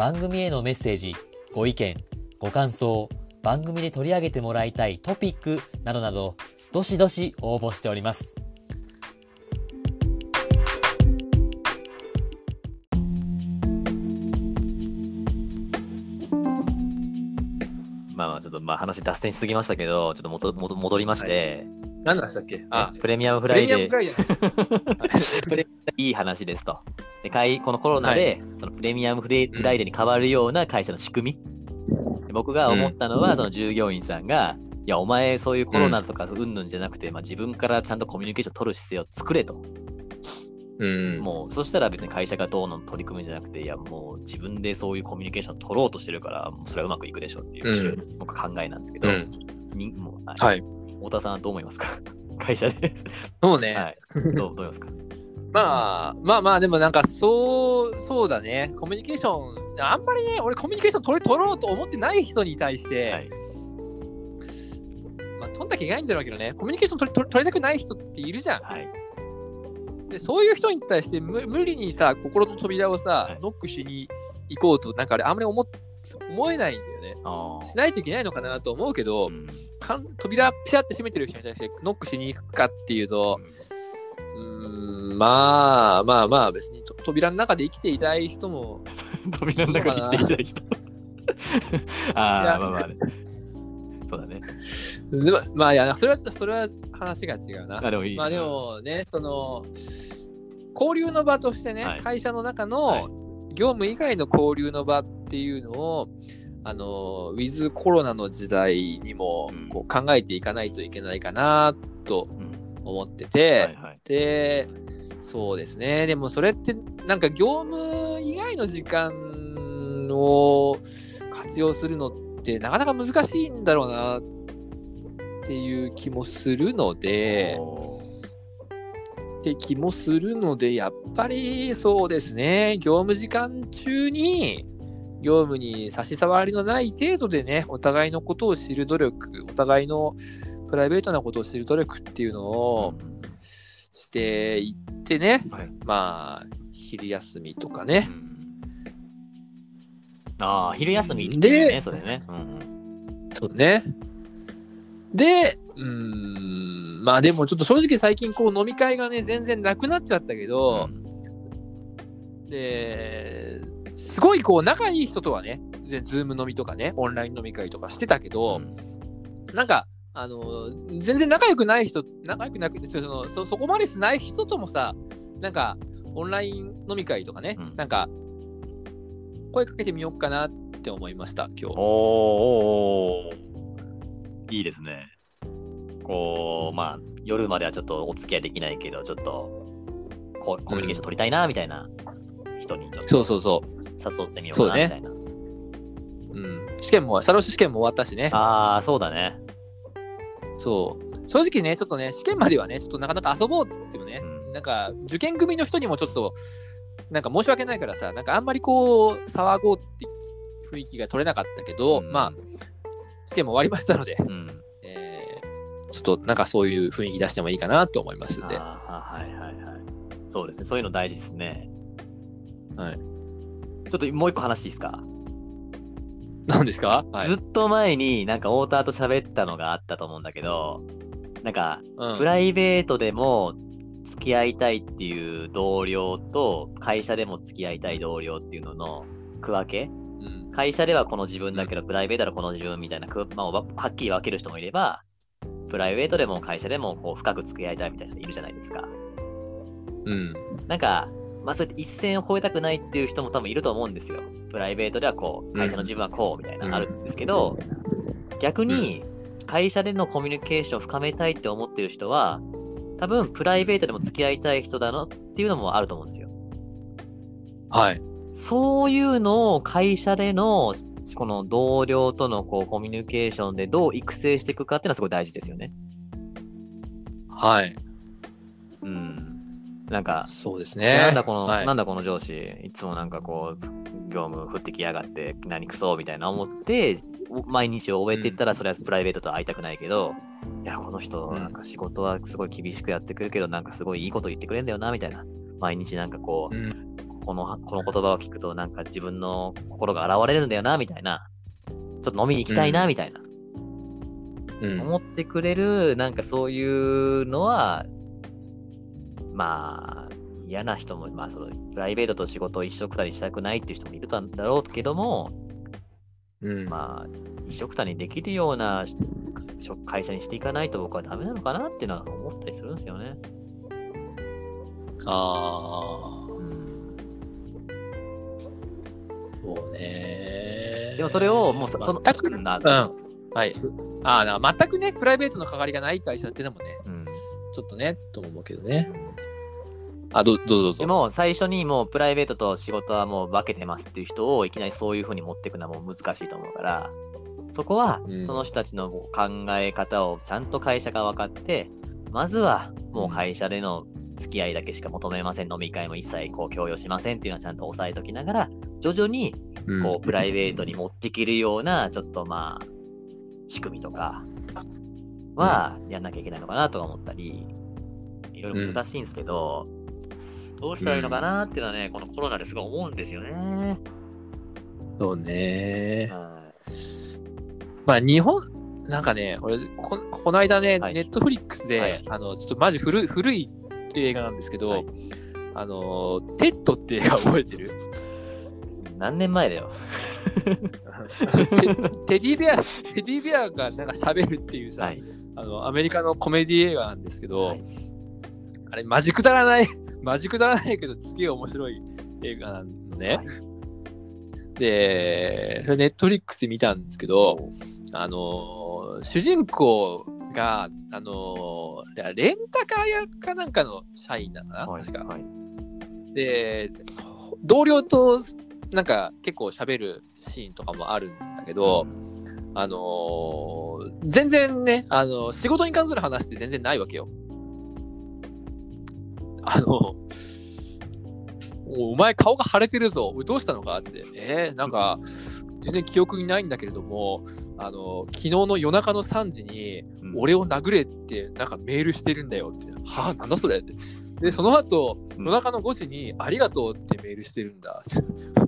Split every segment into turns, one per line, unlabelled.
番組へのメッセージご意見ご感想番組で取り上げてもらいたいトピックなどなどどしどし応募しております。まあまあちょっとまあ話脱線しすぎましたけど、ちょっと戻戻戻りまして、
何でしたっけ？あ、
プレミアムフ
プレミアム
ライデー
フライデー。
いい話ですと。でかいこのコロナで、そのプレミアムフライデーに変わるような会社の仕組み。で僕が思ったのは、その従業員さんが、いや、お前そういうコロナとかうんぬんじゃなくて、まあ、自分からちゃんとコミュニケーション取る姿勢を作れと。
うん。
もう、そしたら別に会社がどうの取り組むんじゃなくて、いや、もう自分でそういうコミュニケーション取ろうとしてるから、もうそれはうまくいくでしょうっていう、
う
僕は考えなんですけど、
うん。
にもうはい
はい。
太田さんはどう思いますか？会社で。
そうね。
はい。どうどう思いますか？
まあ、まあまあ、でもなんか、そう、そうだね。コミュニケーション、あんまりね、俺コミュニケーション取れ取ろうと思ってない人に対して、
はい。
まあ、取んなきゃいけないんだろうけどね、コミュニケーション取り取り取りたくない人っているじゃん。
はい。
で、そういう人に対して無無理にさ、心の扉をさ、
はい
ノックしに行こうと、なんかあれ、あんまり思っ思えないんだよね。
あ
しないといけないのかなと思うけ
あ。
ど、
うん
かん扉ピャって閉めてる人に対してノックしに行くかっていうと、うーん、まあまあまあ、別にと扉の中で生きていたい人も、
扉の中に生きていた人。ああ、まあまあね。そうだね。
でもまあいや、それは、それは話が違うな。
あでもいい。
まあでもね、その、交流の場としてね、
はい
会社の中
はい
の業務以外の交流の場っていうのを、あの、ウィズコロナの時代にも
うん
こう考えていかないといけないかなと
うん、
思ってて。で、そうですね。でもそれって、なんか業務以外の時間を活用するのってなかなか難しいんだろうなっていう気もするので、って気もするので、やっぱりそうですね。業務時間中に、業務に差し障りのない程度でね、お互いのことを知る努力、お互いのプライベートなことを知る努力っていうのを、していってね、
はい。
まあ、昼休みとかね。
う、ん。ああ、昼休みね、
で
それね。うんうん。
そうね。で、うーん、まあでもちょっと正直最近こう飲み会がね、全然なくなっちゃったけど、で、すごいこう仲いい人とはね、全然ズーム飲みとかね、オンライン飲み会とかしてたけど、なんか、あの、全然仲良くない人、仲良くなくて、そのそそこまでしない人ともさ、なんか、オンライン飲み会とかね、
うん
なんか、声かけてみようかなって思いました、今日。
おーおーいいですね。こう、まあ、夜まではちょっとお付き合いできないけど、ちょっとこうコミュニケーション取りたいな、みたいな人にちょっ
そうそうそう。
と誘ってみようかな、みたいな。
うん、試験も、サロシ試験も終わったしね。
ああ、そうだね。
そう。正直ね、ちょっとね、試験まではね、ちょっとなかなか遊ぼうってもね、
うん
なんか、受験組の人にもちょっと、なんか申し訳ないからさ、なんかあんまりこう、騒ごうって雰囲気が取れなかったけど、
うん
まあ、試験も終わりましたので、
うん。
えーちょっとなんかそういう雰囲気出してもいいかなと思いますんで。
ああ、はいはいはい。そうですね。そういうの大事ですね。
はい。
ちょっともう一個話いいですか、
何ですか？はい。
ずっと前になんか太田と喋ったのがあったと思うんだけど、なんか、
うん
プライベートでも付き合いたいっていう同僚と、会社でも付き合いたい同僚っていうのの区分け？
うん
会社ではこの自分だけど、プライベートではこの自分みたいな区、まあ、わはっきり分ける人もいれば、プライベートでも会社でもこう深く付き合いたいみたいな人いるじゃないですか。
うん。
なんか、まあそうやって一線を越えたくないっていう人も多分いると思うんですよ。プライベートではこう、会社の自分はこうみたいなあるんですけど、逆に会社でのコミュニケーションを深めたいって思ってる人は、多分プライベートでも付き合いたい人だなっていうのもあると思うんですよ。
はい。
そういうのを会社での、この同僚とのこうコミュニケーションでどう育成していくかっていうのはすごい大事ですよね。
はい。
うん。なんか、
そうですね。
なんだこの、
はい
なんだこの上司、いつもなんかこう、業務降ってきやがって、何クソみたいな思って、毎日を終えていったら、それはプライベートと会いたくないけど、いや、この人、
うん
なんか仕事はすごい厳しくやってくるけど、なんかすごいいいこと言ってくれるんだよな、みたいな。毎日なんかこう、
うん
この、この言葉を聞くと、なんか自分の心が現れるんだよな、みたいな。ちょっと飲みに行きたいな、
うん
みたいな。
うん
思ってくれる、なんかそういうのは、まあ、嫌な人も、まあ、そのプライベートと仕事を一緒くたにしたくないっていう人もいるんだろうけども、
うん
まあ、一緒くたにできるようなし会社にしていかないと僕はダメなのかなっていうのは思ったりするんですよね。
あ
うん
あ、そうね。
でもそれをもうさその
全く、
な
うん。はい。ああ、な全くね、プライベートの関わりがない会社ってのもね、
うん
ちょっとね、とも思うけどね。あ、どどうぞどうぞ。
でも最初にもうプライベートと仕事はもう分けてますっていう人をいきなりそういうふうに持っていくのはもう難しいと思うから、そこは
うん。
その人たちの考え方をちゃんと会社が分かって、まずはもう会社での付き合いだけしか求めません、飲み会も一切こう共有しませんっていうのはちゃんと押さえときながら、徐々に
うん。
こうプライベートに持っていけるようなちょっとまあ仕組みとかはやんなきゃいけないのかなとか思ったり、いろいろ難しいんですけど、どうしたらいいのかなっていうのはね、このコロナですごい思うんですよね。
そうね。
は
まあ、日本、なんかね、俺、ここの間ね、
はい
ネットフリックスで、
はい
あの、ちょっとマジ古い古い映画なんですけど、
はい
あの、テッドって映画覚えてる？
い何年前だよ。
テテディベア、テディベアがなんか喋るっていうさ、
はい。
あの、アメリカのコメディ映画なんですけど、
はい
あれ、マジくだらない、マジくだらないけど、すげえ面白い映画なのね。
はい
で、ネットフリックスで見たんですけど、あのー主人公が、あのーレンタカー屋かなんかの社員なのかな、
はい
確か。
はい
で、同僚となんか結構喋るシーンとかもあるんだけど、あのー全然ね、あの仕事に関する話って全然ないわけよ。あの、おお前顔が腫れてるぞ。どうしたのか？って。えー、なんか、全然記憶にないんだけれども、あの、昨日の夜中の3時に、
うん
俺を殴れって、なんかメールしてるんだよって。はあ、なんだそれ？って。で、その後、
うん
夜中の5時に、ありがとうってメールしてるんだ。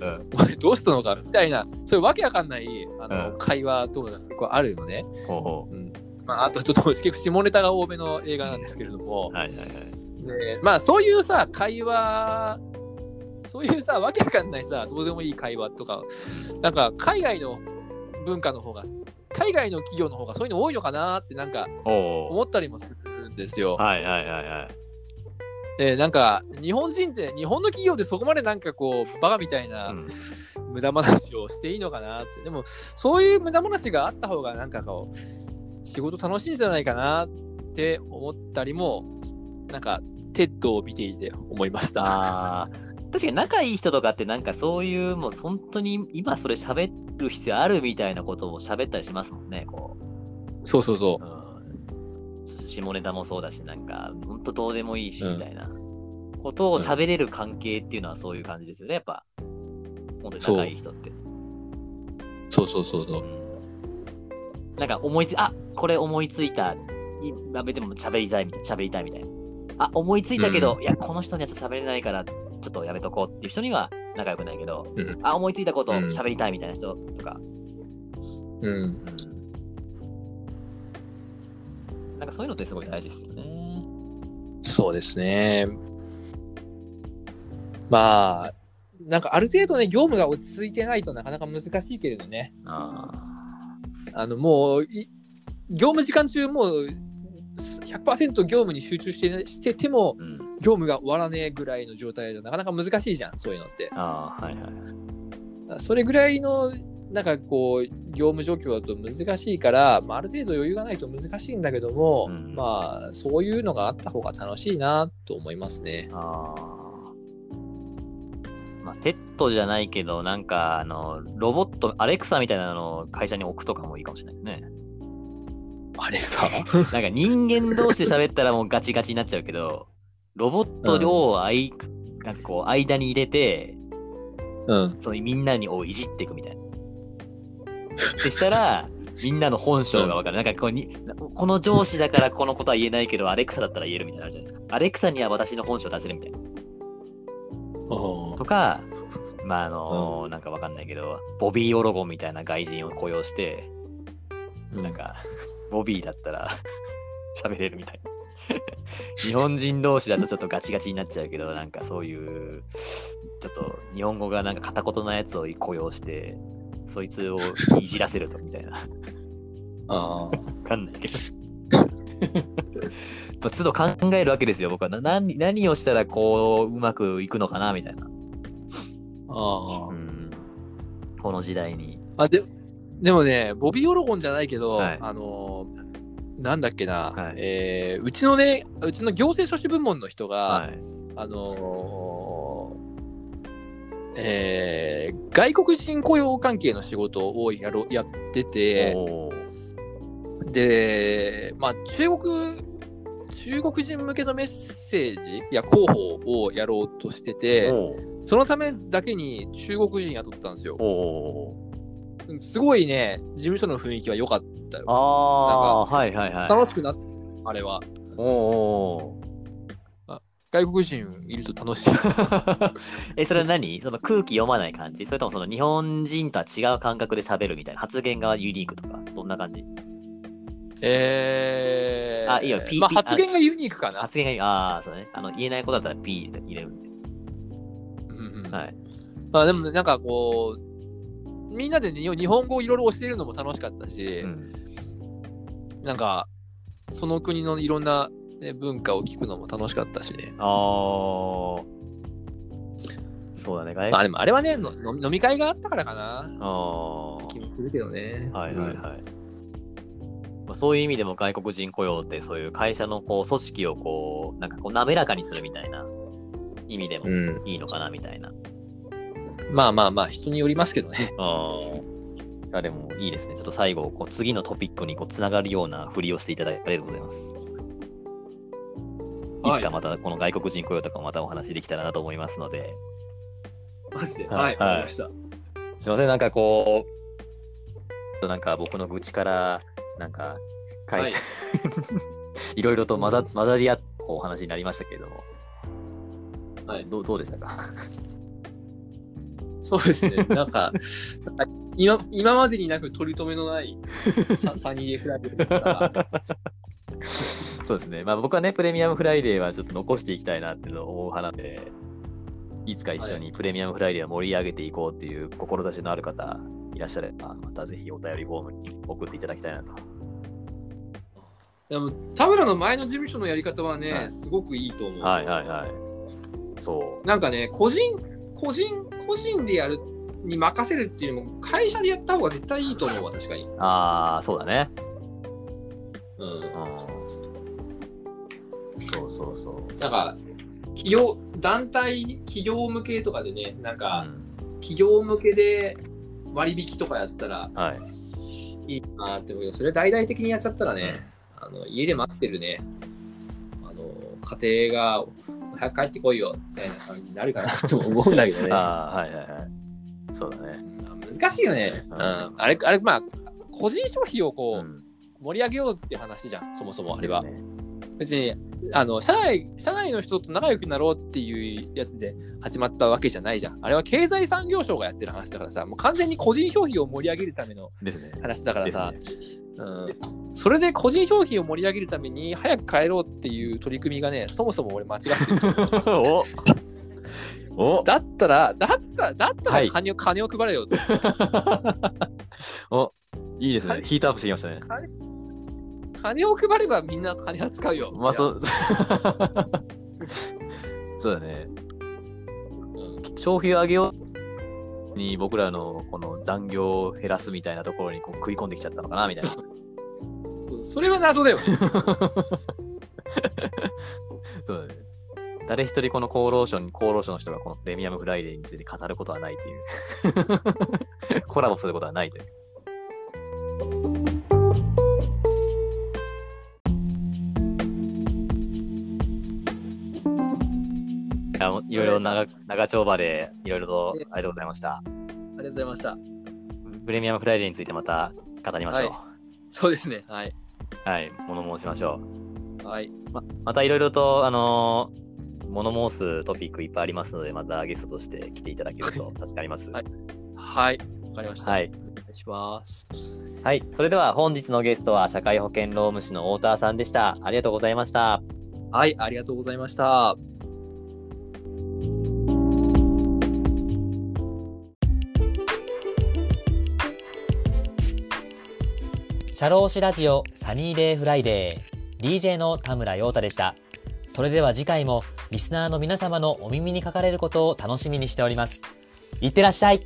うん
お前どうしたのか？みたいな、そういうわけわかんないあの、
うん
会話とかが結構あるのね。
ほうほ
うんまあ、あとちょっと下ネタが多めの映画なんですけれども
う。、はいはいはい。
でまあそういうさ、会話、そういうさ、わけわかんないさ、どうでもいい会話とか、なんか海外の文化の方が、海外の企業の方がそういうの多いのかなってなんか思ったりもするんですよ。
はいはいはいはい。
でなんか日本人って、日本の企業でそこまでなんかこう、バカみたいな
うん
無駄話をしていいのかなって。でも、そういう無駄話があった方が、なんかこう、仕事楽しいんじゃないかなって思ったりも、なんか、テッドを見ていて思いました。
確かに仲いい人とかってなんかそういう、もう本当に今それ喋る必要あるみたいなことを喋ったりしますもんね、こう。
そうそうそう。
うん下ネタもそうだし、なんか、本当どうでもいいし、
うん
みたいなことを喋れる関係っていうのはそういう感じですよね、やっぱ。本当に仲いい人って。
そうそうそうそうう。
んなんか思いつ、あこれ思いついた。いダメでも喋りたいみたいな、喋りたいみたいな。あ、思いついたけど、
う
いや、この人にはちょっと喋れないから、ちょっとやめとこうっていう人には仲良くないけど、
うん
あ、思いついたこと
うん
喋りたいみたいな人とか、
うん。
うんなんかそういうのってすごい大事ですよね。
そうですね。まあ、なんかある程度ね、業務が落ち着いてないとなかなか難しいけれどね。
あ
あの、もう、い業務時間中もう100%業務に集中してしてても
ー、うん。
業務が終わらねえぐらいの状態でなかなか難しいじゃん、そういうのって。
ああ、はいはい。
それぐらいの、なんかこう、業務状況だと難しいから、まあ、ある程度余裕がないと難しいんだけども、
うん
まあ、そういうのがあった方が楽しいなと思いますね。
ああ。まあ、ペットじゃないけど、なんか、あの、ロボット、アレクサみたいなのを会社に置くとかもいいかもしれないですね。
あれさ、
なんか人間同士で喋ったらもうガチガチになっちゃうけど、ロボットをあい、なんかこう、間に入れて、
うん。
そのみんなにをいじっていくみたいな。そしたら、みんなの本性がわかる。なんかこうに、この上司だからこのことは言えないけど、アレクサだったら言えるみたいなのあるじゃないですか。アレクサには私の本性出せるみたいな。とか、まああのなんかわかんないけど、ボビー・オロゴンみたいな外人を雇用して、なんか、ボビーだったら 喋れるみたいな。日本人同士だとちょっとガチガチになっちゃうけど、なんかそういう、ちょっと日本語がなんか片言なやつを雇用して、そいつをいじらせるとみたいな。わ
あ
かんないけど。まあ都度考えるわけですよ、僕は。な何何をしたらこう、うまくいくのかなみたいな。
あ
うん。この時代に。
あ。ででもね、ボビー・オロゴンじゃないけど、
はい。
あのーなんだっけな、
はい。
えーうちのね、うちの行政書士部門の人が、
はい。
あのーえー外国人雇用関係の仕事をやろやってて、で、まあ、中国、中国人向けのメッセージや広報をやろうとしてて、そのためだけに中国人雇ったんですよ。すごいね、事務所の雰囲気は良かったよ。
ああ、はいはいはい。
楽しくなっあれは。
おーお
外国人いると楽しい。
ー え、それは何？その空気読まない感じ？それともその日本人とは違う感覚で喋るみたいな？発言がユニークとか？どんな感じ？
えー、
あいいよ P
まあ、発言がユニークかな。
発言が、ああ、そうだね。あの、言えないことだったら P 入れるんで。
うんうん
はい。
まあ、でもなんかこう、みんなで、ね、日本語をいろいろ教えるのも楽しかったし、
うん。
なんか、その国のいろんな、ね、文化を聞くのも楽しかったしね。
ああ。そうだね。外
まあでもあれはね、の飲み会があったからかな。
あ
気もするけどね。
いはいはい。まあ、そういう意味でも外国人雇用ってそういう会社のこう組織をこう、なんかこう滑らかにするみたいな意味でも
うん。
いいのかなみたいな。
まあまあまあ、人によりますけどね。
ああ。でもいいですね。ちょっと最後、こう次のトピックにこうつながるような振りをしていただいてありがとうございます。いつかまたこの外国人雇用とかもまたお話できたらなと思いますので、
マジで？
はい
はい、わかりました。
すいません、なんかこう、なんか僕の愚痴から、なんか、会社、い、ろいろと混ざ混ざり合ったお話になりましたけれども、
はい
どうどうでしたか？
そうですね。なんか、今今までになく取り留めのないサ サニーデーフライデーだから
そうですね。まあ僕はね、プレミアムフライデーはちょっと残していきたいなっていうのを思う派なんで、いつか一緒にプレミアムフライデーを盛り上げていこうっていう志のある方いらっしゃれば、またぜひお便りフォームに送っていただきたいなと。
でも田村の前の事務所のやり方はね、
はい
すごくいいと思う。
はいはいはい。そう。
なんかね、個人、個人、個人でやるに任せるっていうよりも、会社でやった方が絶対いいと思うわ、確かに。
ああ、そうだね。
うん。
うん。そうそうそう。
なんか、企業、団体、企業向けとかでね、なん
う
か、
ん、
企業向けで割引とかやったら
はい。
いいなって思うけど、それ大々的にやっちゃったらね、あの家で待ってるね、あの家庭が早く帰ってこいよみたいな感じになるかな と思うんだけどね。
ああ、はいはいはい。そうだね。
難しいよね。
う
うんん、あれ、あれ、まあ、個人消費をこう、
ん。
盛り上げようっていう話じゃん、そもそもあれは。別に、あの、社内、社内の人と仲良くなろうっていうやつで始まったわけじゃないじゃん。あれは経済産業省がやってる話だからさ、もう完全に個人消費を盛り上げるための。話だからさ、
ね
うん、それで個人消費を盛り上げるために早く帰ろうっていう取り組みがね、そもそも俺間違ってる。
おお
だったら、だったら、だった
はい
ら金を,、金を配れよ。
おいいですね。
はい
ヒートアップしてきましたね。
金金を配ればみんな金は使うよ。
まあ、そう。そうだね。
うん
消費を上げように僕らのこの残業を減らすみたいなところにこう食い込んできちゃったのかなみたいな。
それは謎だよね。
そうだね。誰一人この厚労省に、厚労省の人がこのプレミアムフライデーについて語ることはないという。コラボすることはないという。いやいろいろ長長丁場でいろいろとありがとうございました。あ
りがとうございました。
プレミアムフライデーについてまた語りましょう。はい、
そうですね。はい。
はい、物申しましょ
う。はい。
ままたいろいろと、あのー、物申すトピックいっぱいありますので、またゲストとして来ていただけると助かります。
はい。はい。わかりました。
はい。
お願いします。
はい。それでは本日のゲストは社会保険労務士の太田さんでした。ありがとうございました。
はい。ありがとうございました。
社労士ラジオサニーデイフライデー DJ の田村陽太でした。それでは次回もリスナーの皆様のお耳にかかれることを楽しみにしております。いってらっしゃい